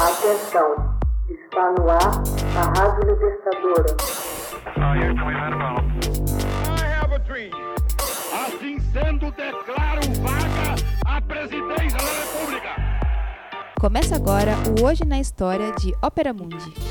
Atenção, está no ar a Rádio Libertadora. Assim sendo, declaro vaga a presidência da República. Começa agora o Hoje na História de Ópera Mundi.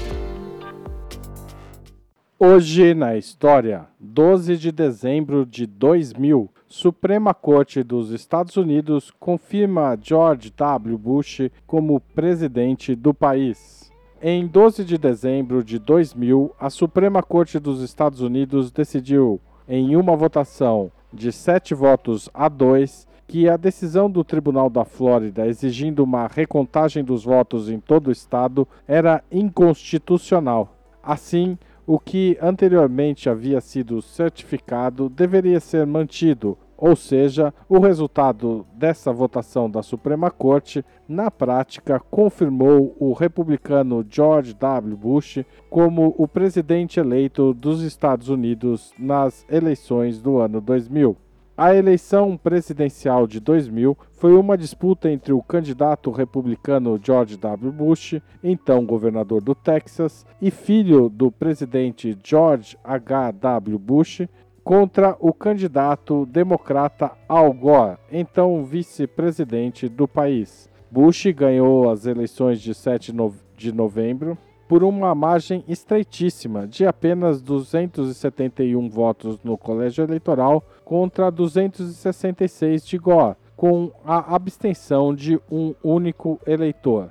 Hoje na História, 12 de dezembro de 2000, Suprema Corte dos Estados Unidos confirma George W. Bush como presidente do país. Em 12 de dezembro de 2000, a Suprema Corte dos Estados Unidos decidiu, em uma votação de sete votos a dois, que a decisão do Tribunal da Flórida exigindo uma recontagem dos votos em todo o estado era inconstitucional. Assim, o que anteriormente havia sido certificado deveria ser mantido, ou seja, o resultado dessa votação da Suprema Corte, na prática, confirmou o republicano George W. Bush como o presidente eleito dos Estados Unidos nas eleições do ano 2000. A eleição presidencial de 2000 foi uma disputa entre o candidato republicano George W. Bush, então governador do Texas, e filho do presidente George H. W. Bush, contra o candidato democrata Al Gore, então vice-presidente do país. Bush ganhou as eleições de 7 de novembro por uma margem estreitíssima de apenas 271 votos no colégio eleitoral contra 266 de Gore, com a abstenção de um único eleitor.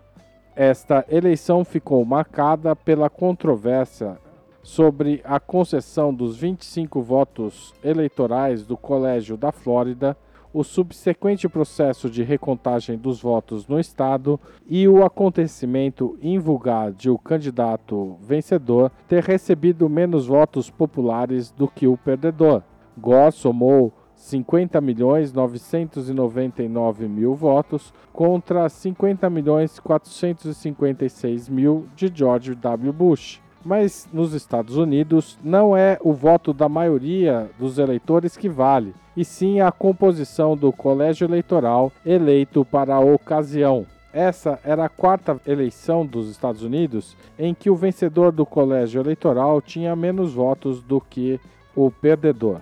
Esta eleição ficou marcada pela controvérsia sobre a concessão dos 25 votos eleitorais do Colégio da Flórida o subsequente processo de recontagem dos votos no Estado e o acontecimento invulgar de o candidato vencedor ter recebido menos votos populares do que o perdedor. Gore somou 50 milhões 999 mil votos contra 50 milhões 456 mil de George W. Bush. Mas nos Estados Unidos não é o voto da maioria dos eleitores que vale, e sim a composição do colégio eleitoral eleito para a ocasião. Essa era a quarta eleição dos Estados Unidos em que o vencedor do colégio eleitoral tinha menos votos do que o perdedor.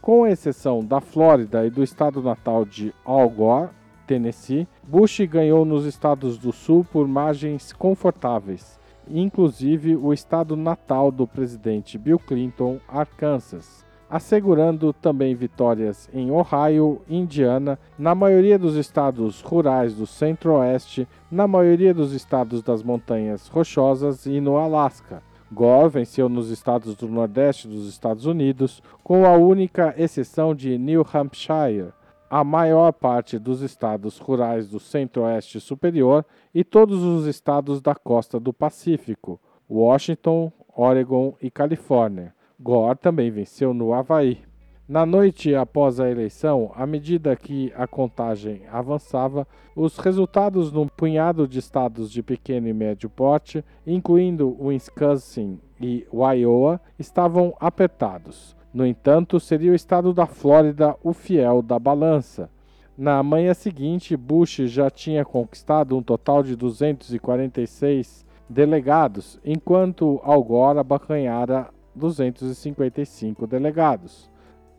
Com exceção da Flórida e do estado natal de Al Gore, Tennessee, Bush ganhou nos estados do sul por margens confortáveis inclusive o estado natal do presidente Bill Clinton, Arkansas, assegurando também vitórias em Ohio, Indiana, na maioria dos estados rurais do centro-oeste, na maioria dos estados das montanhas rochosas e no Alasca. Gore venceu nos estados do nordeste dos Estados Unidos, com a única exceção de New Hampshire, a maior parte dos estados rurais do Centro-Oeste Superior e todos os estados da costa do Pacífico, Washington, Oregon e Califórnia. Gore também venceu no Havaí. Na noite após a eleição, à medida que a contagem avançava, os resultados num punhado de estados de pequeno e médio porte, incluindo Wisconsin e Iowa, estavam apertados. No entanto, seria o estado da Flórida o fiel da balança. Na manhã seguinte, Bush já tinha conquistado um total de 246 delegados, enquanto Al Gore abacanhara 255 delegados.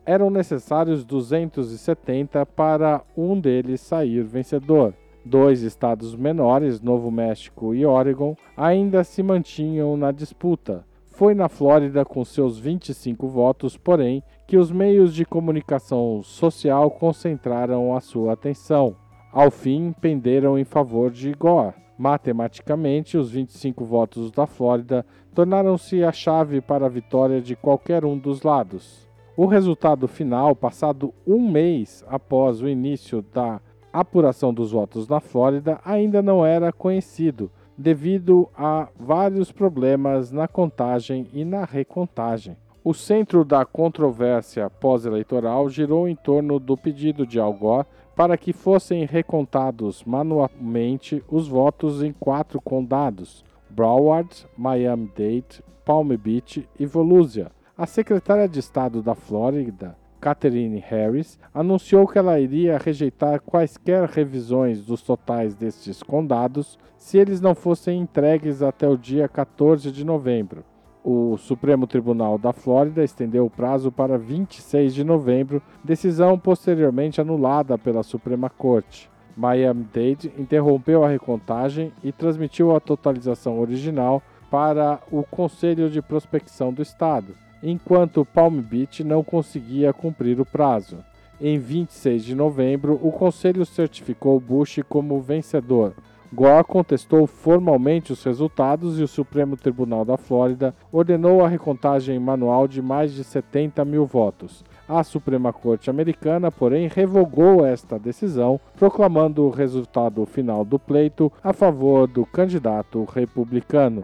Eram necessários 270 para um deles sair vencedor. Dois estados menores, Novo México e Oregon, ainda se mantinham na disputa, foi na Flórida com seus 25 votos, porém, que os meios de comunicação social concentraram a sua atenção. Ao fim, penderam em favor de Gore. Matematicamente, os 25 votos da Flórida tornaram-se a chave para a vitória de qualquer um dos lados. O resultado final, passado um mês após o início da apuração dos votos na Flórida, ainda não era conhecido, devido a vários problemas na contagem e na recontagem. O centro da controvérsia pós-eleitoral girou em torno do pedido de Al Gore para que fossem recontados manualmente os votos em quatro condados: Broward, Miami-Dade, Palm Beach e Volusia. A secretária de Estado da Flórida, Catherine Harris, anunciou que ela iria rejeitar quaisquer revisões dos totais destes condados se eles não fossem entregues até o dia 14 de novembro. O Supremo Tribunal da Flórida estendeu o prazo para 26 de novembro, decisão posteriormente anulada pela Suprema Corte. Miami-Dade interrompeu a recontagem e transmitiu a totalização original para o Conselho de Prospecção do Estado, enquanto Palm Beach não conseguia cumprir o prazo. Em 26 de novembro, o Conselho certificou Bush como vencedor. Gore contestou formalmente os resultados e o Supremo Tribunal da Flórida ordenou a recontagem manual de mais de 70 mil votos. A Suprema Corte Americana, porém, revogou esta decisão, proclamando o resultado final do pleito a favor do candidato republicano.